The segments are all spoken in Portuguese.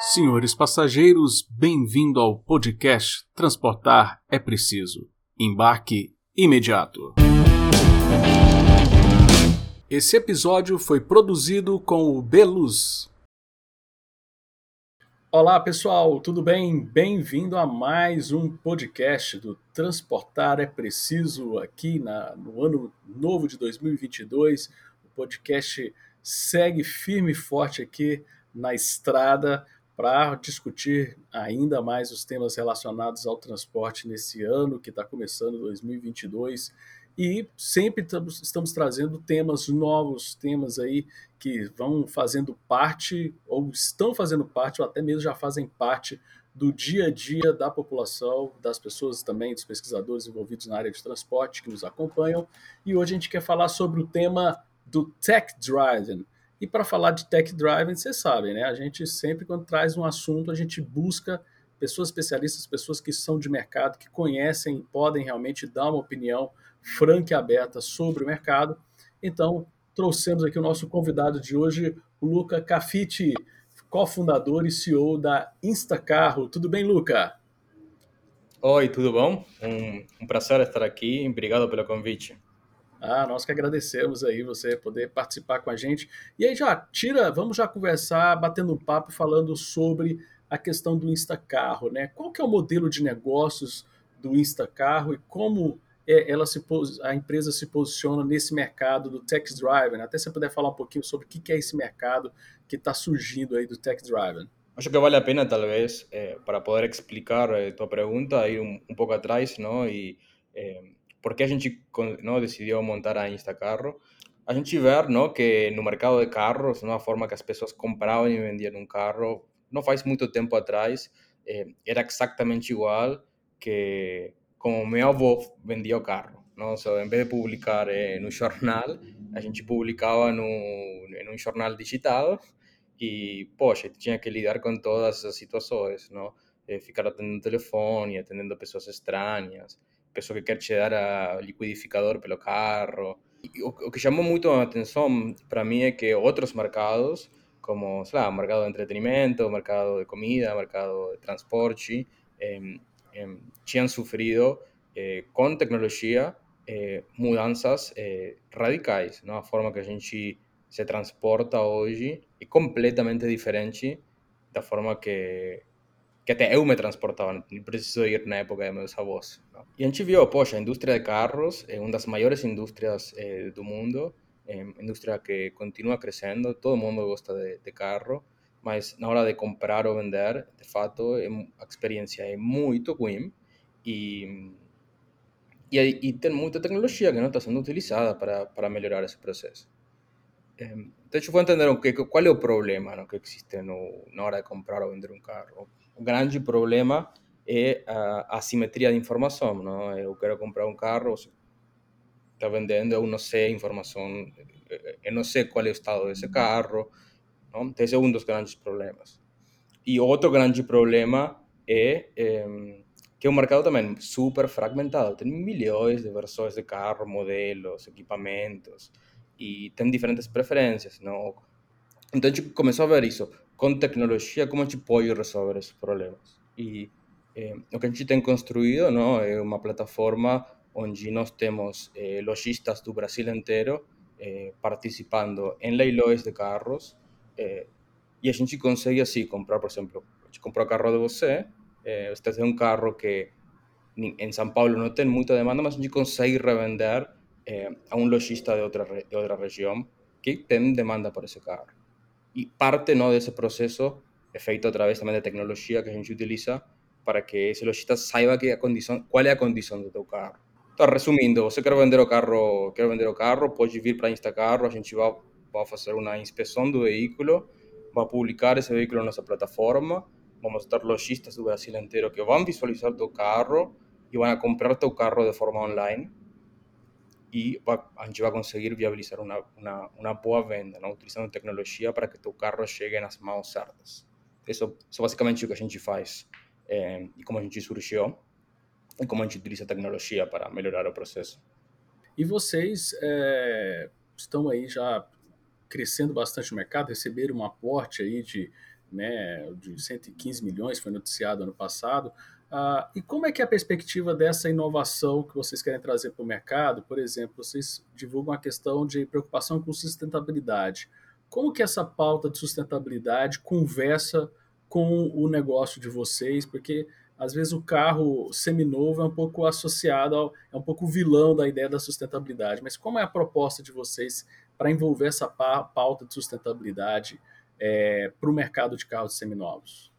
Senhores passageiros, bem-vindo ao podcast Transportar é Preciso. Embarque imediato. Esse episódio foi produzido com o Beluz. Olá pessoal, tudo bem? Bem-vindo a mais um podcast do Transportar é Preciso aqui na, no ano novo de 2022. O podcast segue firme e forte aqui na estrada para discutir ainda mais os temas relacionados ao transporte nesse ano que está começando, 2022. E sempre estamos, trazendo temas novos, temas aí que vão fazendo parte, ou estão fazendo parte, ou até mesmo já fazem parte do dia a dia da população, das pessoas também, dos pesquisadores envolvidos na área de transporte que nos acompanham. E hoje a gente quer falar sobre o tema do tech driving. E para falar de tech driving, vocês sabem, né? A gente sempre, quando traz um assunto, a gente busca pessoas especialistas, pessoas que são de mercado, que conhecem, podem realmente dar uma opinião franca e aberta sobre o mercado. Então, trouxemos aqui o nosso convidado de hoje, o Luca Cafiti, cofundador e CEO da Instacarro. Tudo bem, Luca? Oi, tudo bom? Um, um prazer estar aqui. Obrigado pelo convite. Ah, nós que agradecemos aí você poder participar com a gente. E aí já tira, vamos já conversar, batendo um papo, falando sobre a questão do Instacarro, né? Qual que é o modelo de negócios do Instacarro e como é, ela se a empresa se posiciona nesse mercado do tech driven? Até se puder falar um pouquinho sobre o que é esse mercado que está surgindo aí do tech driven. Acho que vale a pena, talvez, eh, para poder explicar eh, tua pergunta, ir um, um pouco atrás, não? E eh, por que a gente não decidiu montar a Instacarro? A gente vê não, que no mercado de carros, uma forma que as pessoas compravam e vendiam um carro, não faz muito tempo atrás, eh, era exatamente igual que como meu avô vendia o carro. Não? So, em vez de publicar eh, no jornal, a gente publicava no, em um jornal digital e, poxa, tinha que lidar com todas essas situações, não? Eh, ficar atendendo telefone, atendendo pessoas estranhas, pessoa que quer te dar a liquidificador pelo carro. E o, que chamou muito a atenção para mim é que outros mercados, como, sei lá, mercado de entretenimento, mercado de comida, mercado de transporte, eh, eh, tinham sofrido eh, com tecnologia mudanças forma que a gente se transporta hoje é completamente diferente da forma que, que até eu me transportava, não preciso ir na época de meus avós. Não? E a gente viu, poxa, a indústria de carros é uma das maiores indústrias eh, do mundo, é indústria que continua crescendo, todo mundo gosta de, de, carro, mas na hora de comprar ou vender, de fato, a experiência é muito ruim e, e, e tem muita tecnologia que não está sendo utilizada para, para melhorar esse processo. Então, eu vou entender o que, qual é o problema no, que existe no, na hora de comprar ou vender um carro o grande problema é a assimetria de informação. Não? Eu quero comprar um carro, está vendendo, eu não sei a informação, eu não sei qual é o estado desse carro. Não? Esse é um dos grandes problemas. E outro grande problema é, é que é um mercado também super fragmentado. Tem milhões de versões de carro, modelos, equipamentos, e tem diferentes preferências. Não? Então a gente começou a ver isso com tecnologia, como a gente pode resolver esses problemas. E eh, o que a gente tem construído não, é plataforma onde nós temos eh, lojistas do Brasil inteiro eh, participando em leilões de carros eh, e a gente consegue assim comprar, por exemplo, a gente comprou o carro de você, você tem um carro que em São Paulo não tem muita demanda, mas a gente consegue revender eh, a um lojista de outra, de outra região que tem demanda por esse carro. Y parte ¿no? de ese proceso es feito a través también de tecnología que a gente utiliza para que ese lojista saiba que a condição, qual é a condição do carro. Então, resumindo, você quer vender o carro, quer vender o carro, pode vir para Instacarro, a gente vai, vai fazer uma inspeção do veículo, vai publicar esse veículo na nossa plataforma, vamos ter lojistas do Brasil inteiro que vão visualizar teu carro e vão comprar teu carro de forma online va, a gente vai conseguir viabilizar uma, uma, boa venda, não? utilizando tecnologia para que teu carro chegue nas mãos certas. Isso, isso é basicamente o que a gente faz é, e como a gente surgiu e como a gente utiliza a tecnologia para melhorar o processo. E vocês é, estão aí já crescendo bastante no mercado, receberam um aporte aí de, né, de 115 milhões, foi noticiado ano passado. Ah, e como é que é a perspectiva dessa inovação que vocês querem trazer para o mercado? Por exemplo, vocês divulgam a questão de preocupação com sustentabilidade. Como que essa pauta de sustentabilidade conversa com o negócio de vocês? Porque às vezes o carro seminovo é um pouco associado, ao, é um pouco vilão da ideia da sustentabilidade. Mas como é a proposta de vocês para envolver essa pauta de sustentabilidade é, para o mercado de carros seminovos?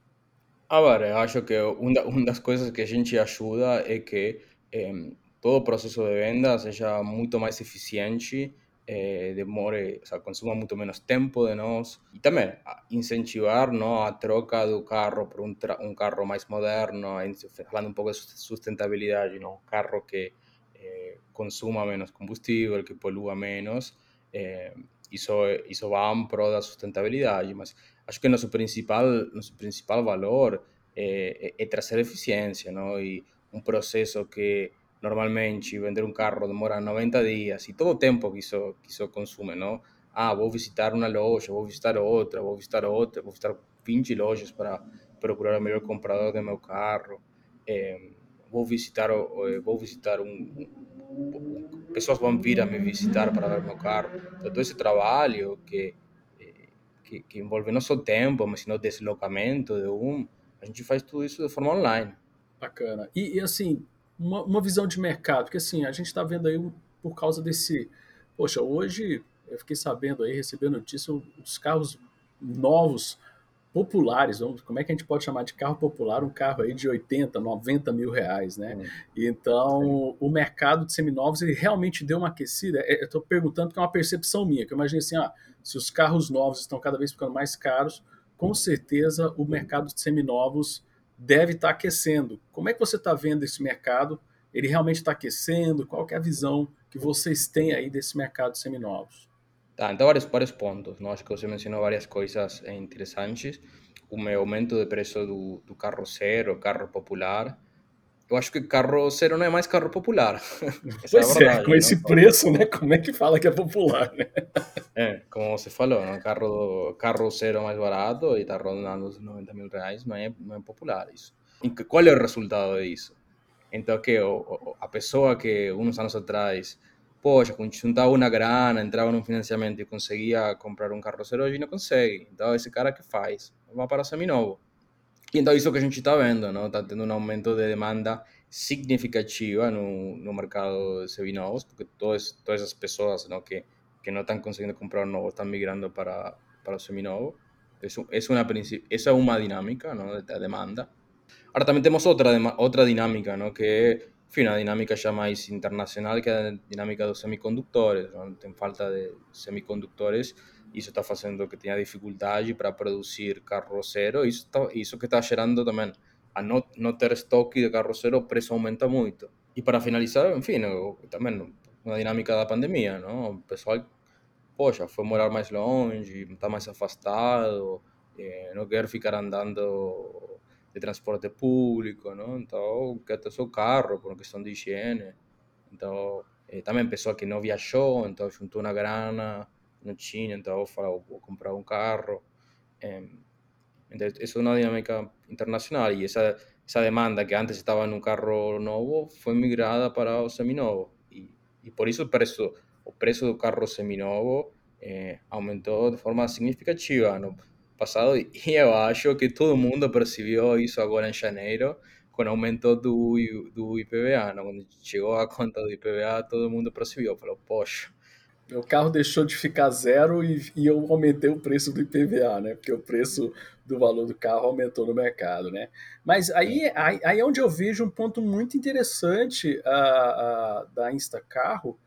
Agora, eu acho que uma, das coisas que a gente ajuda é que eh, todo o processo de venda seja muito mais eficiente, eh, demore, o sea, consuma muito menos tempo de nós e também incentivar não, a troca do carro por um, um carro mais moderno, falando um pouco de sustentabilidade, não? um carro que eh, consuma menos combustível, que polua menos, eh, isso, isso vai em prol da sustentabilidade, mas acho que nosso principal, nosso principal valor é, é, é trazer eficiência, não? E um processo que normalmente vender um carro demora 90 dias e todo o tempo que isso, que isso consome, não? Ah, vou visitar uma loja, vou visitar outra, vou visitar outra, vou visitar 20 lojas para procurar o melhor comprador do meu carro. Vou visitar, vou visitar um, pessoas vão vir a me visitar para ver meu carro. Então, todo esse trabalho que que, que envolve não só tempo, mas sim o deslocamento de um. A gente faz tudo isso de forma online. Bacana. E, e assim, uma, uma, visão de mercado, porque assim, a gente está vendo aí por causa desse. Poxa, hoje eu fiquei sabendo aí, recebendo notícia, os carros novos populares, vamos, como é que a gente pode chamar de carro popular um carro aí de 80, 90 mil reais, né? Hum. Então, o mercado de seminovos, ele realmente deu uma aquecida. É, eu estou perguntando que é uma percepção minha, que eu imagino assim, ah, se os carros novos estão cada vez ficando mais caros, com certeza o mercado de seminovos deve estar tá aquecendo. Como é que você está vendo esse mercado? Ele realmente está aquecendo? Qual é a visão que vocês têm aí desse mercado de seminovos? Tá, então vários, vários pontos, não? acho que você mencionou várias coisas interessantes. O aumento de preço do, do carro zero, carro popular. Eu acho que carro zero não é mais carro popular. pois é, verdade, é, com esse preço, né? Como é que fala que é popular, né? É, como você falou, não? Carro, carro zero mais barato e está rondando os 90 mil reais, não é, não é popular isso. E qual é o resultado disso? Então, que a pessoa que uns anos atrás poxa, juntava uma grana, entrava num financiamento e conseguia comprar um carro zero, hoje não consegue. Então, esse cara que faz? Vai para seminovo. E então, isso que a gente está vendo, não? Está tendo um aumento de demanda significativa no, no mercado de seminovos, porque todas, todas as pessoas não, que, que não estão conseguindo comprar um novo estão migrando para, para seminovo. Isso, é uma, essa é uma dinâmica não, da demanda. Agora, também temos outra, outra dinâmica, não? que enfim, a dinâmica já mais internacional, que a dinâmica dos semicondutores. Não? Tem falta de semicondutores, isso está fazendo que tenha dificuldade para produzir carro isso, tá, isso que está gerando também, a não, não ter estoque de carro o preço aumenta muito. E para finalizar, enfim, também uma dinâmica da pandemia, não? o pessoal, poxa, foi morar mais longe, está mais afastado, eh, não quer ficar andando de transporte público, não? Então, quer ter seu carro por uma questão de higiene. Então, eh, também que não viajou, então juntou uma grana, não tinha, então falou, vou comprar um carro. Eh, então, isso é uma dinâmica internacional e essa, essa demanda que antes estava num carro novo foi migrada para o seminovo. E, e por isso o preço, o preço do carro seminovo eh, aumentou de forma significativa. No, passado e eu acho que todo mundo percebeu isso agora em janeiro com o aumento do, do IPVA. Né? Quando chegou a conta do IPVA, todo mundo percebeu, falou, poxa. Meu carro deixou de ficar zero e, e eu aumentei o preço do IPVA, né? Porque o preço do valor do carro aumentou no mercado, né? Mas aí, aí, aí é onde eu vejo um ponto muito interessante uh, uh, da Instacarro,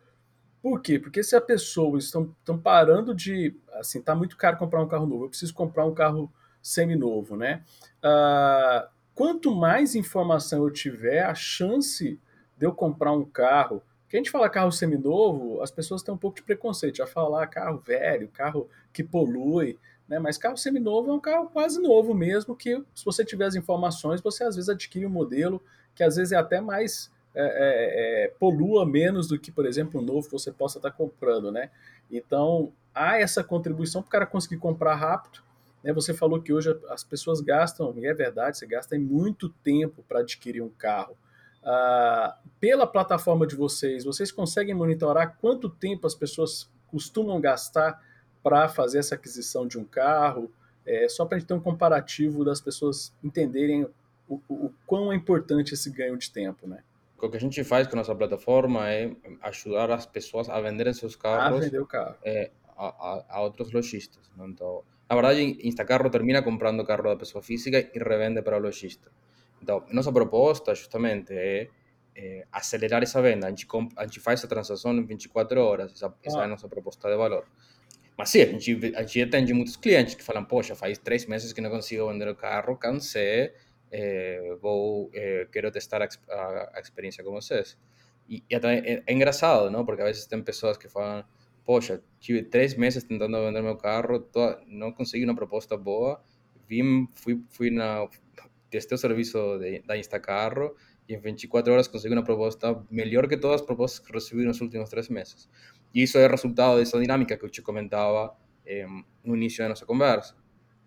por quê? Porque se a pessoa estão, estão parando de. Assim, tá muito caro comprar um carro novo, eu preciso comprar um carro seminovo, né? Ah, quanto mais informação eu tiver, a chance de eu comprar um carro. Que a gente fala carro seminovo, as pessoas têm um pouco de preconceito, já falar carro velho, carro que polui, né? Mas carro seminovo é um carro quase novo mesmo, que se você tiver as informações, você às vezes adquire um modelo que às vezes é até mais é, é, é, polua menos do que, por exemplo, um novo que você possa estar comprando, né? Então, há essa contribuição para o cara conseguir comprar rápido Né? Você falou que hoje as pessoas gastam, e é verdade, você gasta muito tempo para adquirir um carro. Ah, pela plataforma de vocês, vocês conseguem monitorar quanto tempo as pessoas costumam gastar para fazer essa aquisição de um carro? É, só para a gente ter um comparativo das pessoas entenderem o, o, o, quão é importante esse ganho de tempo, né? O que a gente faz com a nossa plataforma é ajudar as pessoas a venderem seus carros a, vender o carro. É, a, a, a, outros lojistas. Então, na verdade, Instacarro termina comprando carro da pessoa física e revende para o lojista. Então, nossa proposta justamente é, é acelerar essa venda. A gente, a gente faz a transação em 24 horas, essa, essa é a nossa proposta de valor. Mas sim, a gente, a gente atende muitos clientes que falam, poxa, faz três meses que não consigo vender o carro, cansei, é, vou, é, quero testar a, a, a, experiência com vocês. E, e até é? Porque a vezes tem pessoas que falam, poxa, tive três meses tentando vender meu carro, tô, não consegui uma proposta boa, vim, fui, fui na, testei o de, da Instacarro e em 24 horas consegui uma proposta melhor que todas as propostas que recebi nos últimos três meses. E isso é resultado dessa dinâmica que eu te comentava eh, no início da nossa conversa.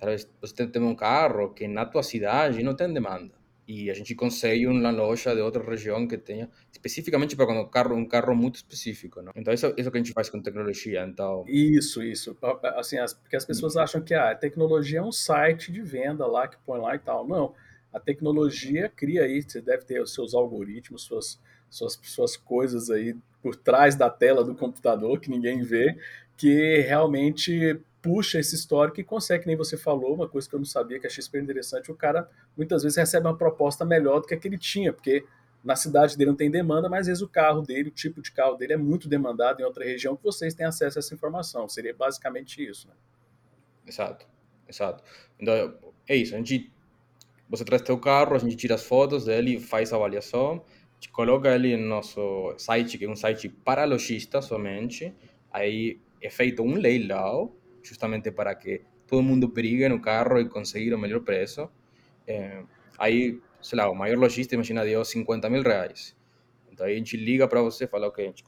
Talvez você tenha um carro que na tua cidade não tem demanda e a gente consegue uma loja de outra região que tenha especificamente para quando carro um carro muito específico, não? Então isso, isso que a gente faz com tecnologia, então. Isso, isso. Assim, as, porque as pessoas acham que ah, a tecnologia é um site de venda lá que põe lá e tal. Não, a tecnologia cria aí, você deve ter os seus algoritmos, suas suas suas coisas aí por trás da tela do computador que ninguém vê, que realmente puxa esse histórico e consegue, nem você falou, uma coisa que eu não sabia, que achei super interessante, o cara muitas vezes recebe uma proposta melhor do que a que ele tinha, porque na cidade dele não tem demanda, mas às vezes o carro dele, o tipo de carro dele é muito demandado em outra região que vocês têm acesso a essa informação. Seria basicamente isso, né? Exato, exato. Então, é isso, a gente, você traz teu carro, a gente tira as fotos dele, faz a avaliação, a coloca ele no nosso site, que é um site para lojistas somente, aí é feito um leilão, justamente para que todo mundo brigue no carro e conseguir o melhor preço. É, aí, sei lá, o maior lojista, imagina, deu 50 mil reais. Então aí a gente liga para você e fala, ok, a gente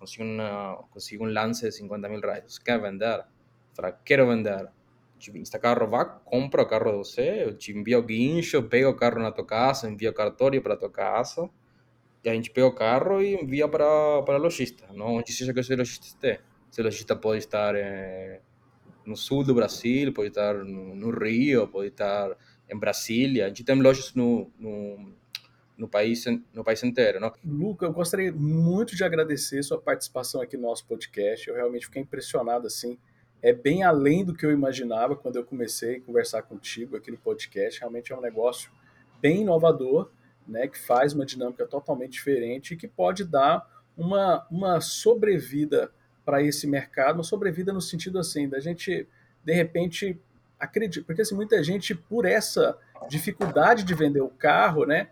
lance de 50 mil reais. Você quer vender? Fala, quero vender. Este carro vai, compra o carro de você, eu te envio o guincho, pega o carro na tua casa, envia o cartório para tua casa, e a gente pega o carro e envia para, para o lojista, não onde que o lojista esteja. Se o lojista pode estar eh, no sul do Brasil, pode estar no, no Rio, pode estar em Brasília. A gente tem lojas no, no, no, país, no país inteiro. Não? Luca, eu gostaria muito de agradecer sua participação aqui no nosso podcast. Eu realmente fiquei impressionado assim. É bem além do que eu imaginava quando eu comecei a conversar contigo aqui no podcast. Realmente é um negócio bem inovador, né, que faz uma dinâmica totalmente diferente e que pode dar uma, uma sobrevida para esse mercado, uma sobrevida no sentido assim, da gente, de repente, acredita, porque assim, muita gente, por essa dificuldade de vender o carro, né,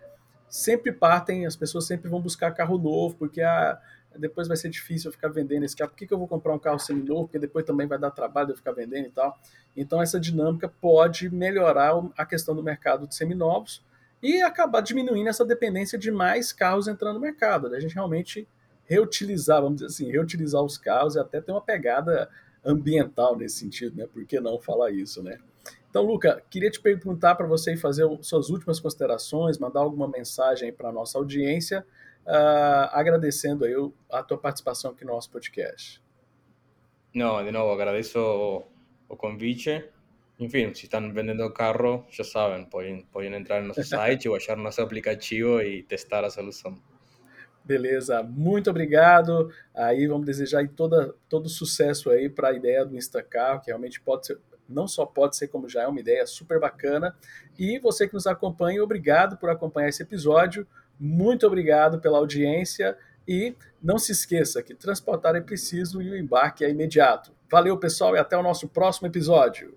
sempre partem, as pessoas sempre vão buscar carro novo, porque ah, depois vai ser difícil eu ficar vendendo esse carro, por que, que eu vou comprar um carro seminovo, porque depois também vai dar trabalho eu ficar vendendo e tal. Então essa dinâmica pode melhorar a questão do mercado de seminovos e acabar diminuindo essa dependência de mais carros entrando no mercado, da gente realmente reutilizar, vamos dizer assim, reutilizar os carros e até ter uma pegada ambiental nesse sentido, né? Por que não falar isso, né? Então, Luca, queria te perguntar para você fazer suas últimas considerações, mandar alguma mensagem para a nossa audiência, uh, agradecendo aí a tua participação aqui no nosso podcast. Não, de novo, agradeço o, o convite. Enfim, se estão vendendo carro, já sabem, podem, podem entrar no nosso site, baixar nosso aplicativo e testar a solução. Beleza, muito obrigado. Aí vamos desejar toda, todo sucesso aí para a ideia do Instacar, que realmente pode ser, não só pode ser, como já é uma ideia super bacana. E você que nos acompanha, obrigado por acompanhar esse episódio. Muito obrigado pela audiência e não se esqueça que transportar é preciso e o embarque é imediato. Valeu, pessoal, e até o nosso próximo episódio.